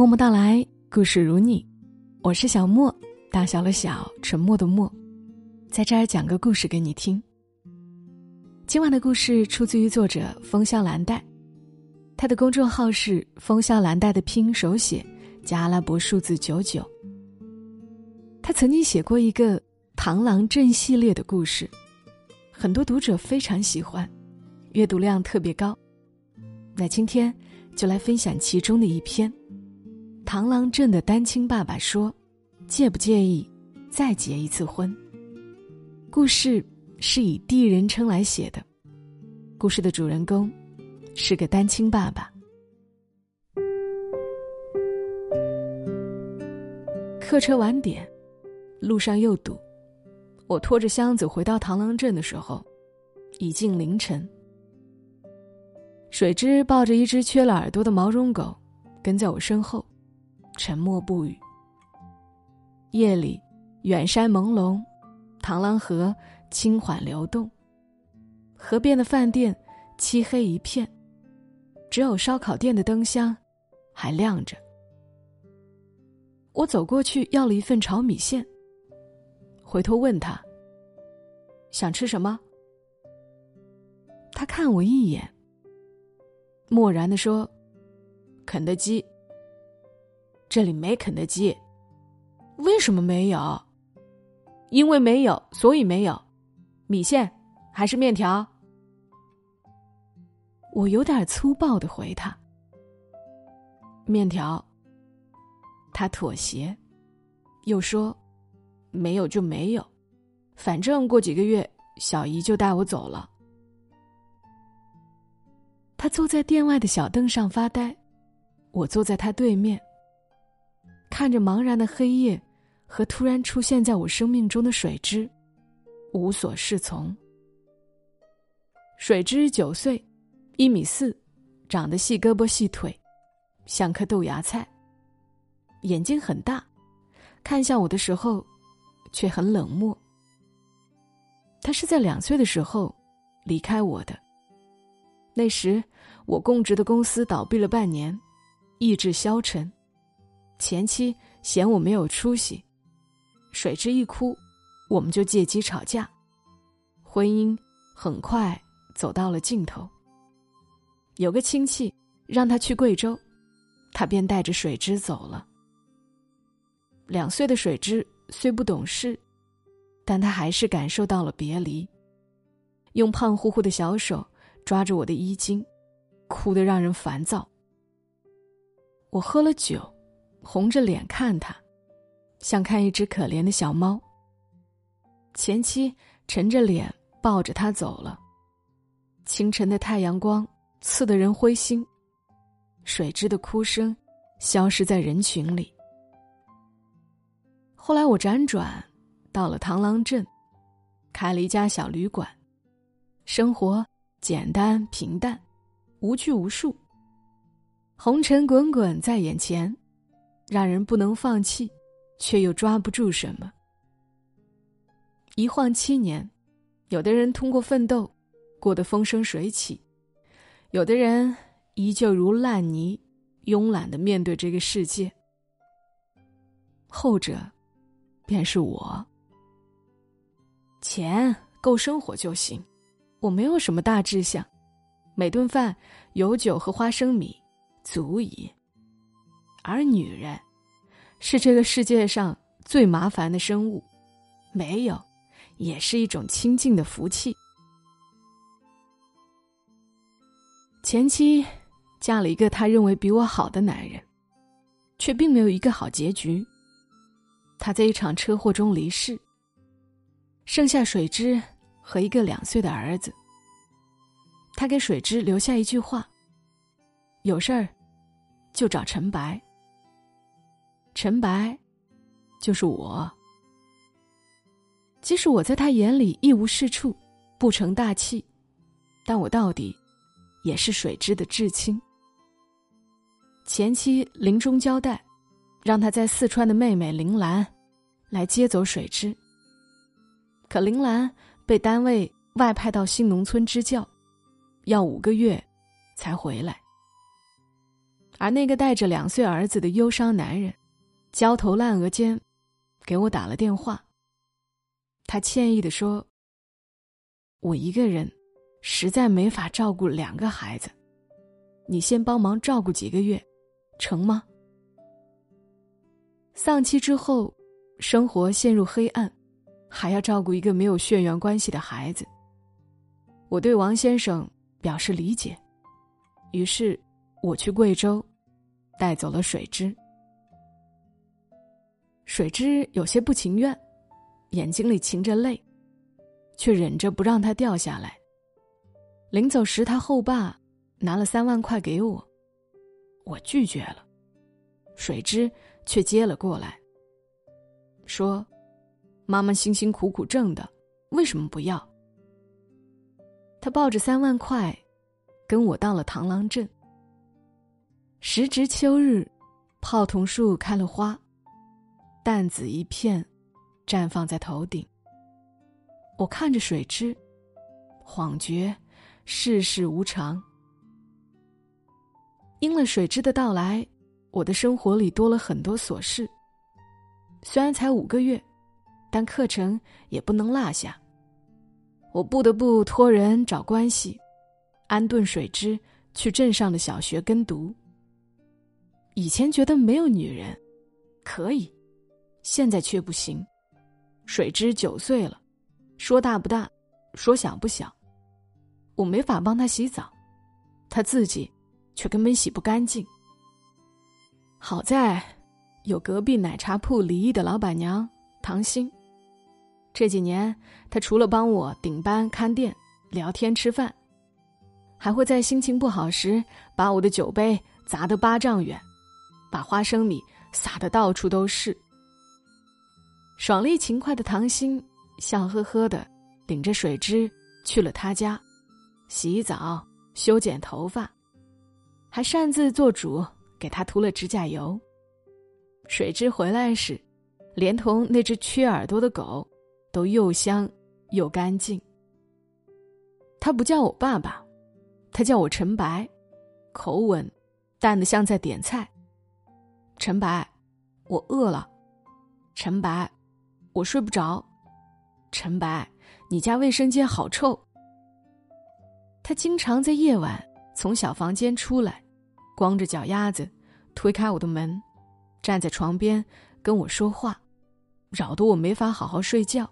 默默到来，故事如你，我是小莫，大小的小，沉默的默，在这儿讲个故事给你听。今晚的故事出自于作者风萧兰黛，他的公众号是风萧兰黛的拼音手写加阿拉伯数字九九。他曾经写过一个螳螂镇系列的故事，很多读者非常喜欢，阅读量特别高。那今天就来分享其中的一篇。螳螂镇的单亲爸爸说：“介不介意再结一次婚？”故事是以第一人称来写的，故事的主人公是个单亲爸爸。客车晚点，路上又堵，我拖着箱子回到螳螂镇的时候，已近凌晨。水之抱着一只缺了耳朵的毛绒狗，跟在我身后，沉默不语。夜里，远山朦胧，螳螂河轻缓流动。河边的饭店漆黑一片，只有烧烤店的灯箱还亮着。我走过去要了一份炒米线，回头问他：“想吃什么？”他看我一眼。漠然的说：“肯德基。这里没肯德基，为什么没有？因为没有，所以没有。米线还是面条？”我有点粗暴的回他：“面条。”他妥协，又说：“没有就没有，反正过几个月小姨就带我走了。”他坐在店外的小凳上发呆，我坐在他对面。看着茫然的黑夜和突然出现在我生命中的水之，无所适从。水之九岁，一米四，长得细胳膊细腿，像颗豆芽菜。眼睛很大，看向我的时候，却很冷漠。他是在两岁的时候离开我的。那时，我供职的公司倒闭了半年，意志消沉。前妻嫌我没有出息，水之一哭，我们就借机吵架，婚姻很快走到了尽头。有个亲戚让他去贵州，他便带着水之走了。两岁的水之虽不懂事，但他还是感受到了别离，用胖乎乎的小手。抓着我的衣襟，哭得让人烦躁。我喝了酒，红着脸看他，像看一只可怜的小猫。前妻沉着脸抱着他走了。清晨的太阳光刺得人灰心，水之的哭声消失在人群里。后来我辗转到了螳螂镇，开了一家小旅馆，生活。简单平淡，无拘无束。红尘滚滚在眼前，让人不能放弃，却又抓不住什么。一晃七年，有的人通过奋斗，过得风生水起；有的人依旧如烂泥，慵懒的面对这个世界。后者，便是我。钱够生活就行。我没有什么大志向，每顿饭有酒和花生米足矣。而女人，是这个世界上最麻烦的生物，没有，也是一种清净的福气。前妻嫁了一个他认为比我好的男人，却并没有一个好结局。他在一场车祸中离世，剩下水之。和一个两岁的儿子，他给水之留下一句话：“有事儿就找陈白。”陈白就是我。即使我在他眼里一无是处，不成大器，但我到底也是水之的至亲。前妻临终交代，让他在四川的妹妹铃兰来接走水之。可铃兰。被单位外派到新农村支教，要五个月才回来。而那个带着两岁儿子的忧伤男人，焦头烂额间，给我打了电话。他歉意的说：“我一个人，实在没法照顾两个孩子，你先帮忙照顾几个月，成吗？”丧妻之后，生活陷入黑暗，还要照顾一个没有血缘关系的孩子。我对王先生表示理解，于是我去贵州，带走了水枝。水枝有些不情愿，眼睛里噙着泪，却忍着不让它掉下来。临走时，他后爸拿了三万块给我，我拒绝了，水枝。却接了过来，说：“妈妈辛辛苦苦挣的，为什么不要？”他抱着三万块，跟我到了螳螂镇。时值秋日，泡桐树开了花，淡紫一片，绽放在头顶。我看着水枝，恍觉世事无常。因了水之的到来。我的生活里多了很多琐事。虽然才五个月，但课程也不能落下。我不得不托人找关系，安顿水之去镇上的小学跟读。以前觉得没有女人可以，现在却不行。水枝九岁了，说大不大，说小不小。我没法帮他洗澡，他自己却根本洗不干净。好在，有隔壁奶茶铺离异的老板娘唐心。这几年，她除了帮我顶班看店、聊天吃饭，还会在心情不好时把我的酒杯砸得八丈远，把花生米撒得到处都是。爽利勤快的唐心笑呵呵的领着水枝去了他家，洗澡、修剪头发，还擅自做主。给他涂了指甲油。水枝回来时，连同那只缺耳朵的狗，都又香又干净。他不叫我爸爸，他叫我陈白，口吻淡的像在点菜。陈白，我饿了。陈白，我睡不着。陈白，你家卫生间好臭。他经常在夜晚从小房间出来。光着脚丫子，推开我的门，站在床边跟我说话，扰得我没法好好睡觉。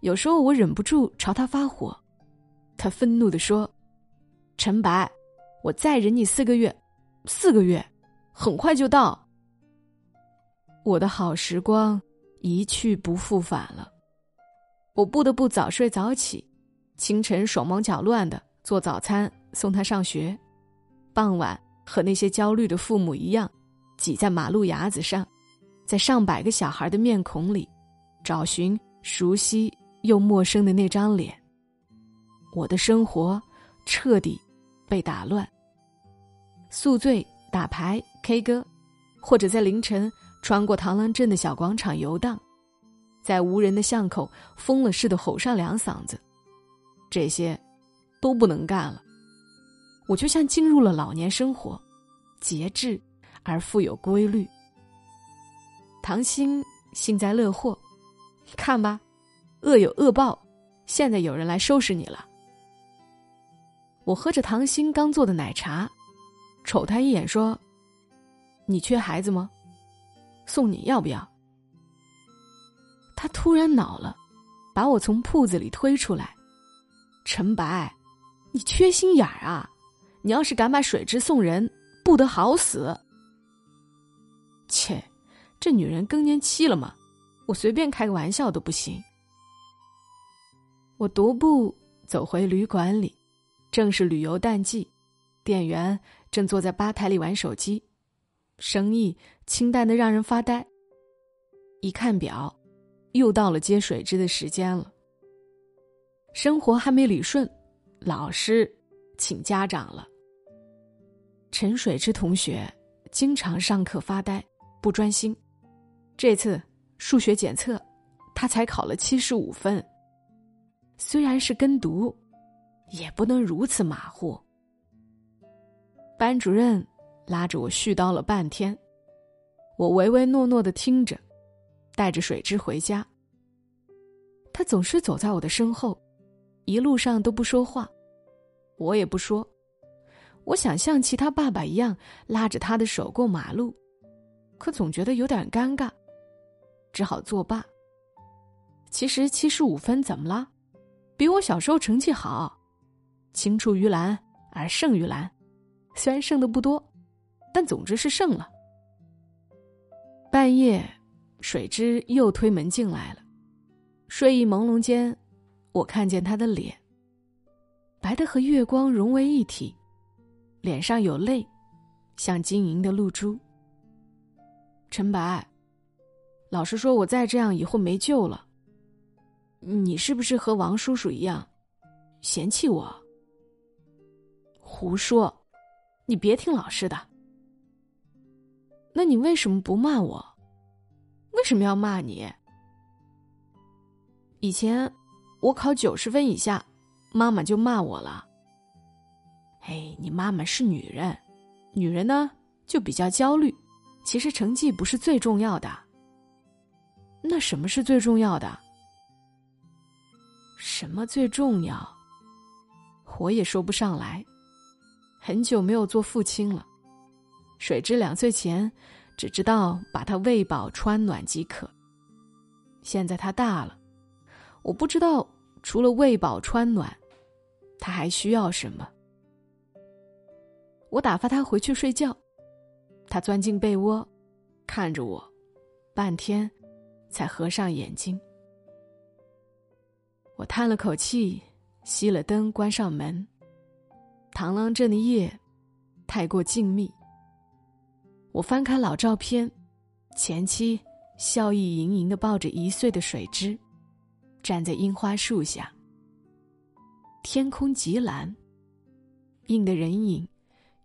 有时候我忍不住朝他发火，他愤怒的说：“陈白，我再忍你四个月，四个月，很快就到。”我的好时光一去不复返了，我不得不早睡早起，清晨手忙脚乱的做早餐送他上学。傍晚，和那些焦虑的父母一样，挤在马路牙子上，在上百个小孩的面孔里，找寻熟悉又陌生的那张脸。我的生活彻底被打乱。宿醉、打牌、K 歌，或者在凌晨穿过螳螂镇的小广场游荡，在无人的巷口疯了似的吼上两嗓子，这些都不能干了。我就像进入了老年生活，节制而富有规律。唐心幸灾乐祸，看吧，恶有恶报，现在有人来收拾你了。我喝着唐心刚做的奶茶，瞅他一眼说：“你缺孩子吗？送你要不要？”他突然恼了，把我从铺子里推出来：“陈白，你缺心眼儿啊！”你要是敢把水蛭送人，不得好死！切，这女人更年期了吗？我随便开个玩笑都不行。我踱步走回旅馆里，正是旅游淡季，店员正坐在吧台里玩手机，生意清淡的让人发呆。一看表，又到了接水枝的时间了。生活还没理顺，老师请家长了。陈水之同学经常上课发呆，不专心。这次数学检测，他才考了七十五分。虽然是跟读，也不能如此马虎。班主任拉着我絮叨了半天，我唯唯诺诺的听着，带着水枝回家。他总是走在我的身后，一路上都不说话，我也不说。我想像其他爸爸一样拉着他的手过马路，可总觉得有点尴尬，只好作罢。其实七十五分怎么了？比我小时候成绩好，青出于蓝而胜于蓝，虽然胜的不多，但总之是胜了。半夜，水之又推门进来了，睡意朦胧间，我看见他的脸，白的和月光融为一体。脸上有泪，像晶莹的露珠。陈白，老实说，我再这样以后没救了。你是不是和王叔叔一样，嫌弃我？胡说，你别听老师的。那你为什么不骂我？为什么要骂你？以前我考九十分以下，妈妈就骂我了。哎，你妈妈是女人，女人呢就比较焦虑。其实成绩不是最重要的。那什么是最重要的？什么最重要？我也说不上来。很久没有做父亲了。水之两岁前，只知道把他喂饱穿暖即可。现在他大了，我不知道除了喂饱穿暖，他还需要什么。我打发他回去睡觉，他钻进被窝，看着我，半天，才合上眼睛。我叹了口气，熄了灯，关上门。螳螂镇的夜，太过静谧。我翻开老照片，前妻笑意盈盈的抱着一岁的水枝，站在樱花树下。天空极蓝，映的人影。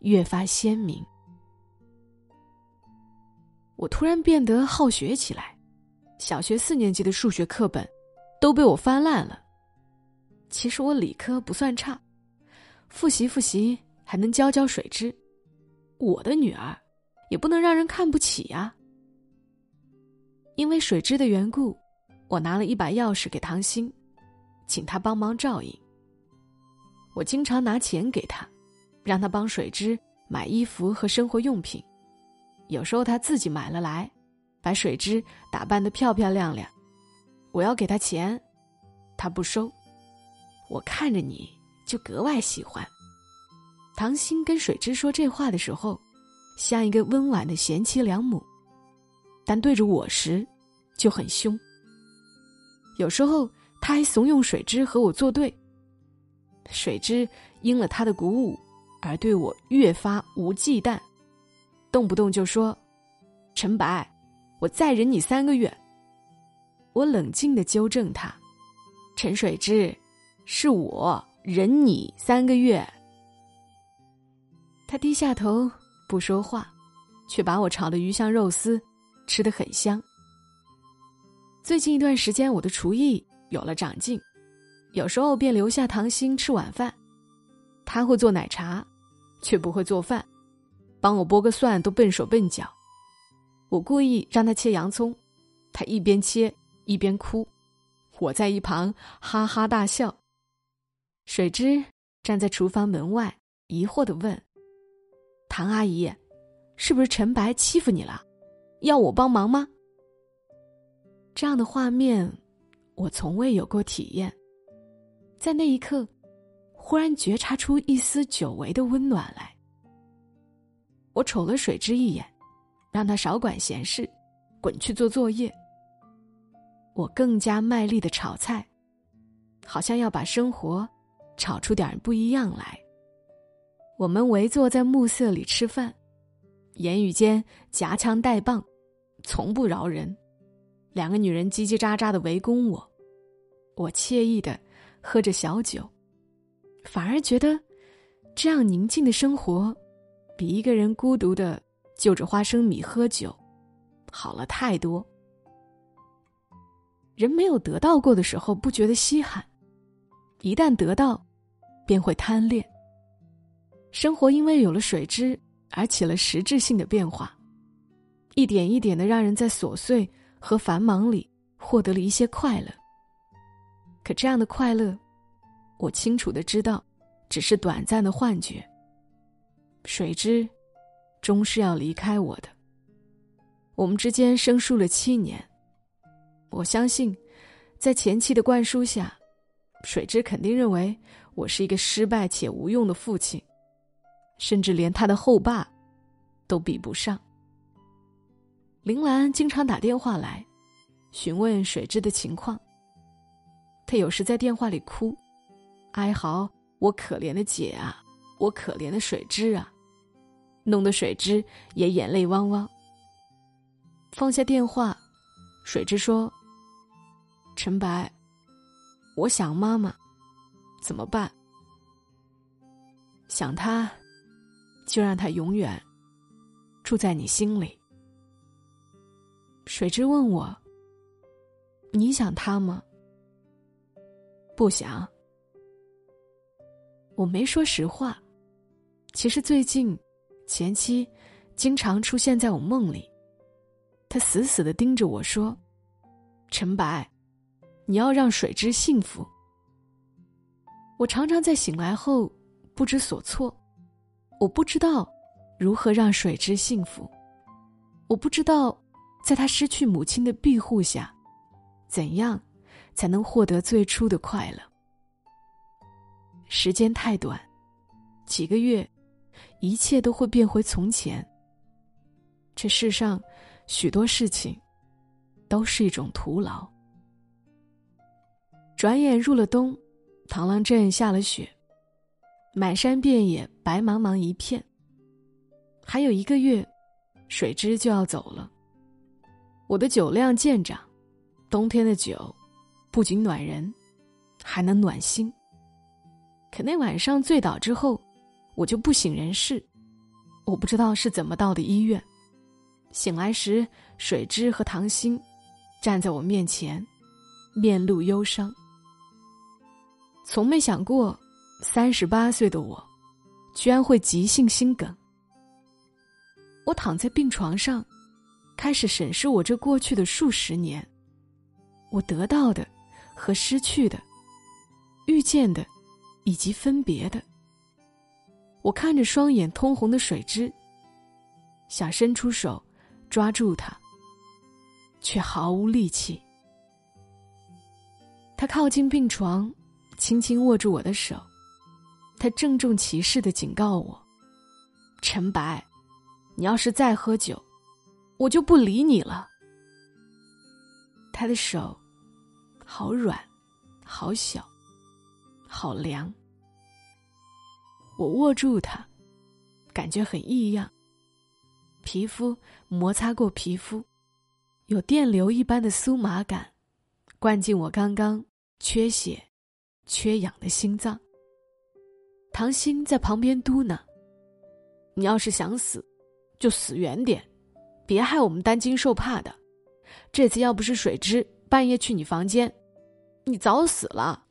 越发鲜明。我突然变得好学起来，小学四年级的数学课本都被我翻烂了。其实我理科不算差，复习复习还能教教水之。我的女儿也不能让人看不起呀。因为水之的缘故，我拿了一把钥匙给唐鑫，请他帮忙照应。我经常拿钱给他。让他帮水之买衣服和生活用品，有时候他自己买了来，把水之打扮的漂漂亮亮。我要给他钱，他不收。我看着你就格外喜欢。唐鑫跟水之说这话的时候，像一个温婉的贤妻良母，但对着我时就很凶。有时候他还怂恿水之和我作对。水之应了他的鼓舞。而对我越发无忌惮，动不动就说：“陈白，我再忍你三个月。”我冷静的纠正他：“陈水之，是我忍你三个月。”他低下头不说话，却把我炒的鱼香肉丝吃得很香。最近一段时间，我的厨艺有了长进，有时候便留下糖心吃晚饭。他会做奶茶，却不会做饭，帮我剥个蒜都笨手笨脚。我故意让他切洋葱，他一边切一边哭，我在一旁哈哈大笑。水之站在厨房门外，疑惑的问：“唐阿姨，是不是陈白欺负你了？要我帮忙吗？”这样的画面，我从未有过体验。在那一刻。忽然觉察出一丝久违的温暖来。我瞅了水之一眼，让他少管闲事，滚去做作业。我更加卖力的炒菜，好像要把生活炒出点不一样来。我们围坐在暮色里吃饭，言语间夹枪带棒，从不饶人。两个女人叽叽喳喳的围攻我，我惬意的喝着小酒。反而觉得，这样宁静的生活，比一个人孤独的就着花生米喝酒，好了太多。人没有得到过的时候不觉得稀罕，一旦得到，便会贪恋。生活因为有了水之而起了实质性的变化，一点一点的让人在琐碎和繁忙里获得了一些快乐。可这样的快乐，我清楚的知道，只是短暂的幻觉。水之，终是要离开我的。我们之间生疏了七年，我相信，在前妻的灌输下，水之肯定认为我是一个失败且无用的父亲，甚至连他的后爸都比不上。林兰经常打电话来，询问水之的情况。他有时在电话里哭，哀嚎：“我可怜的姐啊，我可怜的水之啊！”弄得水之也眼泪汪汪。放下电话，水之说：“陈白，我想妈妈，怎么办？想他，就让他永远住在你心里。”水之问我：“你想他吗？”不想。我没说实话。其实最近，前妻经常出现在我梦里。他死死的盯着我说：“陈白，你要让水之幸福。”我常常在醒来后不知所措，我不知道如何让水之幸福，我不知道在他失去母亲的庇护下，怎样才能获得最初的快乐。时间太短，几个月，一切都会变回从前。这世上。许多事情，都是一种徒劳。转眼入了冬，螳螂镇下了雪，满山遍野白茫茫一片。还有一个月，水之就要走了。我的酒量渐长，冬天的酒，不仅暖人，还能暖心。可那晚上醉倒之后，我就不省人事，我不知道是怎么到的医院。醒来时，水之和唐心站在我面前，面露忧伤。从没想过，三十八岁的我，居然会急性心梗。我躺在病床上，开始审视我这过去的数十年，我得到的和失去的，遇见的以及分别的。我看着双眼通红的水蛭，想伸出手。抓住他，却毫无力气。他靠近病床，轻轻握住我的手，他郑重其事的警告我：“陈白，你要是再喝酒，我就不理你了。”他的手好软，好小，好凉。我握住他，感觉很异样。皮肤摩擦过皮肤，有电流一般的酥麻感，灌进我刚刚缺血、缺氧的心脏。唐心在旁边嘟囔：“你要是想死，就死远点，别害我们担惊受怕的。这次要不是水之半夜去你房间，你早死了。”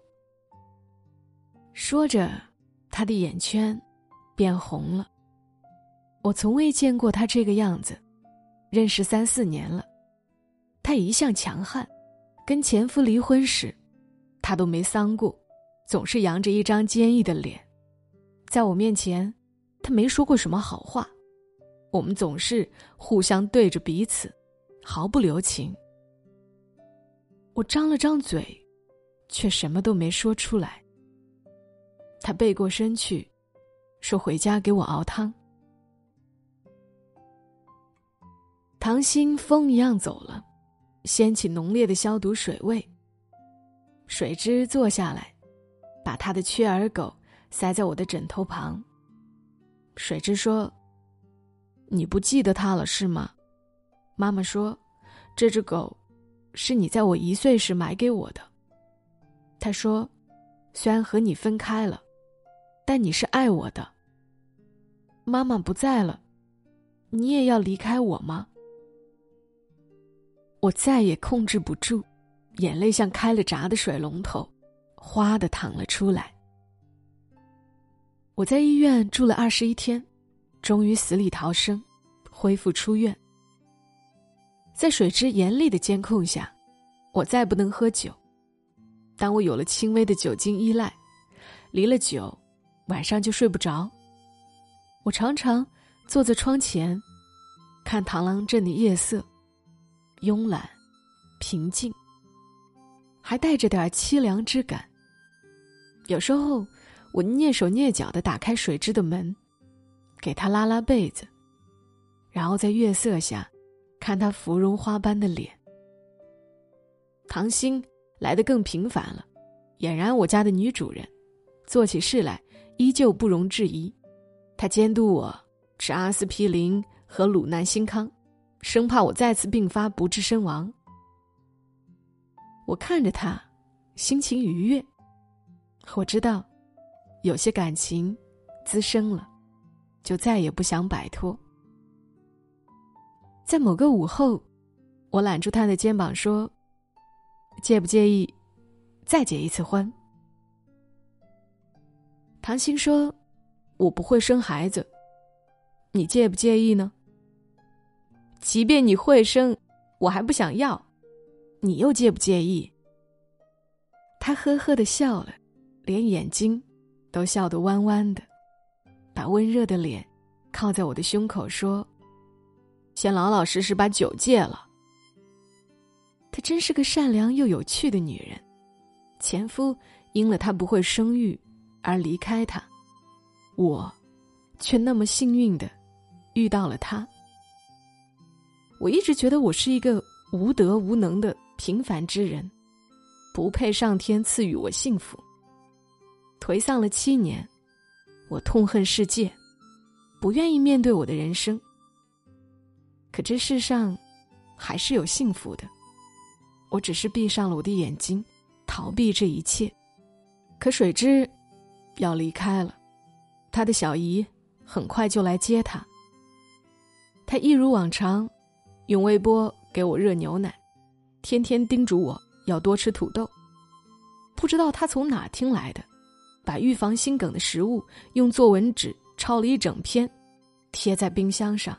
说着，他的眼圈变红了。我从未见过他这个样子，认识三四年了，他一向强悍，跟前夫离婚时，他都没丧过，总是扬着一张坚毅的脸，在我面前，他没说过什么好话，我们总是互相对着彼此，毫不留情。我张了张嘴，却什么都没说出来。他背过身去，说：“回家给我熬汤。”唐心风一样走了，掀起浓烈的消毒水味。水之坐下来，把他的缺耳狗塞在我的枕头旁。水之说：“你不记得他了是吗？”妈妈说：“这只狗，是你在我一岁时买给我的。”他说：“虽然和你分开了，但你是爱我的。妈妈不在了，你也要离开我吗？”我再也控制不住，眼泪像开了闸的水龙头，哗的淌了出来。我在医院住了二十一天，终于死里逃生，恢复出院。在水之严厉的监控下，我再不能喝酒。当我有了轻微的酒精依赖，离了酒，晚上就睡不着。我常常坐在窗前，看螳螂镇的夜色，慵懒、平静，还带着点凄凉之感。有时候，我蹑手蹑脚的打开水之的门，给他拉拉被子，然后在月色下，看他芙蓉花般的脸。唐心来的更频繁了，俨然我家的女主人。做起事来依旧不容置疑，他监督我吃阿司匹林和鲁南新康，生怕我再次病发不治身亡。我看着他，心情愉悦。我知道，有些感情滋生了，就再也不想摆脱。在某个午后，我揽住他的肩膀说：“介不介意再结一次婚？”唐鑫说：“我不会生孩子，你介不介意呢？即便你会生，我还不想要，你又介不介意？”他呵呵的笑了，连眼睛都笑得弯弯的，把温热的脸靠在我的胸口说：“先老老实实把酒戒了。”她真是个善良又有趣的女人，前夫因了她不会生育。而离开她，我却那么幸运的遇到了她。我一直觉得我是一个无德无能的平凡之人，不配上天赐予我幸福。颓丧了七年，我痛恨世界，不愿意面对我的人生。可这世上还是有幸福的，我只是闭上了我的眼睛，逃避这一切。可水之。要离开了，他的小姨很快就来接他。他一如往常，用微波给我热牛奶，天天叮嘱我要多吃土豆。不知道他从哪听来的，把预防心梗的食物用作文纸抄了一整篇，贴在冰箱上。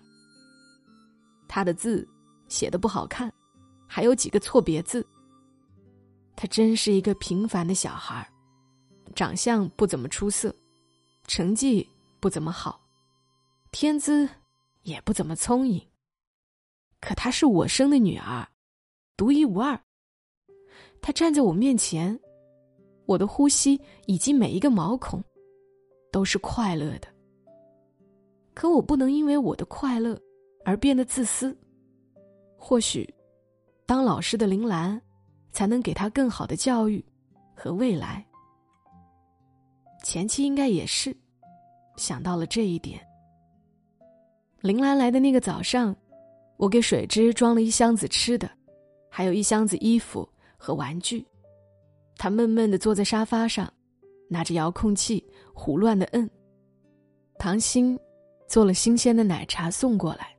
他的字写的不好看，还有几个错别字。他真是一个平凡的小孩儿。长相不怎么出色，成绩不怎么好，天资也不怎么聪颖。可她是我生的女儿，独一无二。她站在我面前，我的呼吸以及每一个毛孔都是快乐的。可我不能因为我的快乐而变得自私。或许，当老师的铃兰，才能给她更好的教育和未来。前妻应该也是想到了这一点。林兰来的那个早上，我给水之装了一箱子吃的，还有一箱子衣服和玩具。他闷闷的坐在沙发上，拿着遥控器胡乱的摁。唐鑫做了新鲜的奶茶送过来，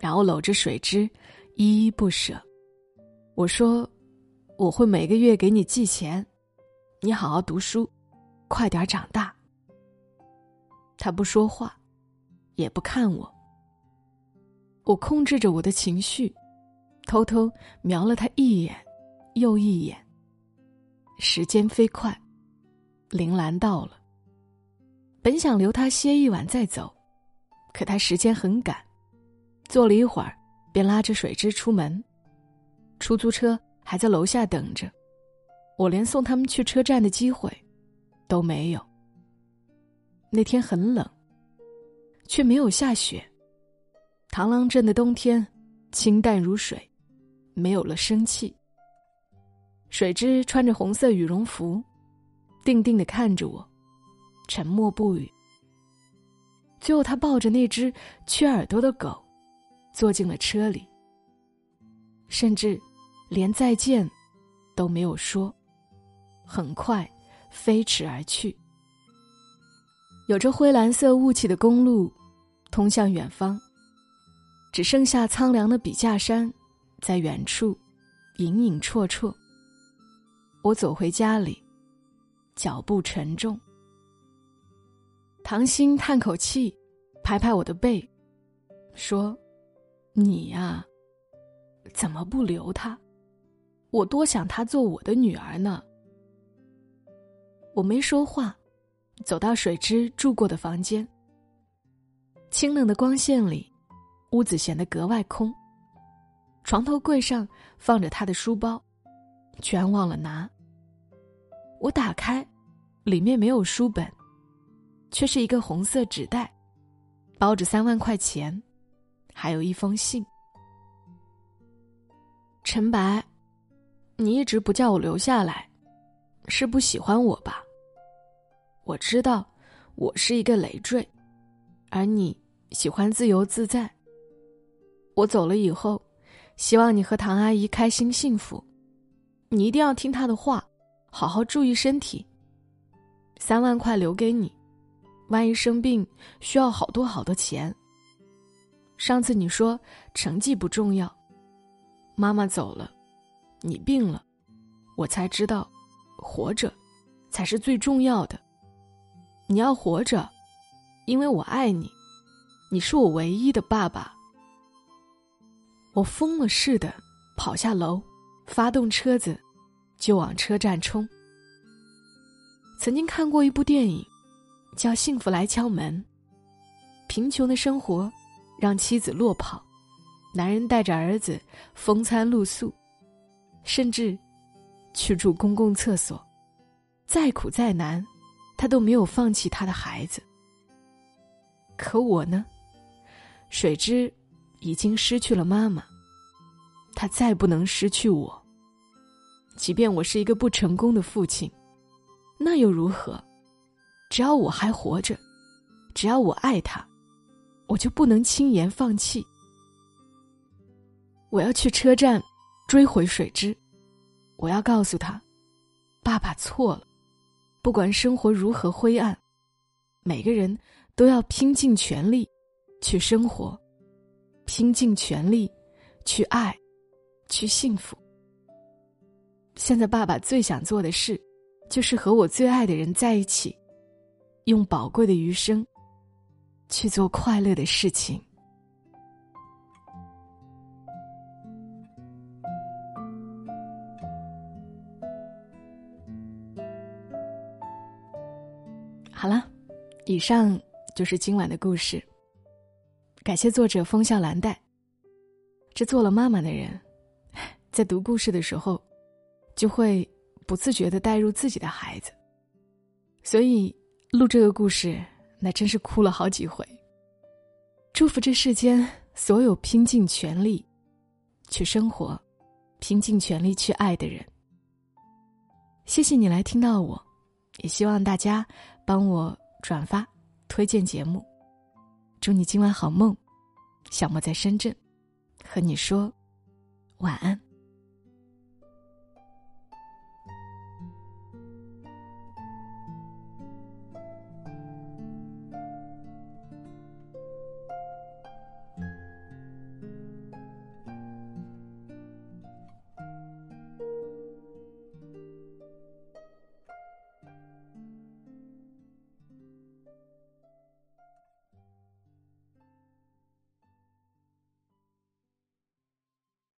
然后搂着水之，依依不舍。我说：“我会每个月给你寄钱，你好好读书。”快点长大。他不说话，也不看我。我控制着我的情绪，偷偷瞄了他一眼，又一眼。时间飞快，铃兰到了。本想留他歇一晚再走，可他时间很赶，坐了一会儿，便拉着水之出门。出租车还在楼下等着，我连送他们去车站的机会。都没有。那天很冷，却没有下雪。螳螂镇的冬天清淡如水，没有了生气。水之穿着红色羽绒服，定定的看着我，沉默不语。最后，他抱着那只缺耳朵的狗，坐进了车里，甚至连再见都没有说。很快。飞驰而去。有着灰蓝色雾气的公路，通向远方。只剩下苍凉的笔架山，在远处隐隐绰绰。我走回家里，脚步沉重。唐鑫叹口气，拍拍我的背，说：“你呀，怎么不留她？我多想她做我的女儿呢。”我没说话，走到水之住过的房间。清冷的光线里，屋子显得格外空。床头柜上放着他的书包，居然忘了拿。我打开，里面没有书本，却是一个红色纸袋，包着三万块钱，还有一封信。陈白，你一直不叫我留下来，是不喜欢我吧？我知道，我是一个累赘，而你喜欢自由自在。我走了以后，希望你和唐阿姨开心幸福，你一定要听他的话，好好注意身体。三万块留给你，万一生病需要好多好多钱。上次你说成绩不重要，妈妈走了，你病了，我才知道，活着才是最重要的。你要活着，因为我爱你，你是我唯一的爸爸。我疯了似的跑下楼，发动车子，就往车站冲。曾经看过一部电影，叫《幸福来敲门》。贫穷的生活让妻子落跑，男人带着儿子风餐露宿，甚至去住公共厕所，再苦再难。他都没有放弃他的孩子，可我呢？水之已经失去了妈妈，他再不能失去我。即便我是一个不成功的父亲，那又如何？只要我还活着，只要我爱他，我就不能轻言放弃。我要去车站追回水之，我要告诉他，爸爸错了。不管生活如何灰暗，每个人都要拼尽全力去生活，拼尽全力去爱，去幸福。现在，爸爸最想做的事，就是和我最爱的人在一起，用宝贵的余生去做快乐的事情。好了，以上就是今晚的故事。感谢作者风笑蓝带。这做了妈妈的人，在读故事的时候，就会不自觉的带入自己的孩子，所以录这个故事，那真是哭了好几回。祝福这世间所有拼尽全力去生活、拼尽全力去爱的人。谢谢你来听到我，也希望大家。帮我转发推荐节目，祝你今晚好梦。小莫在深圳，和你说晚安。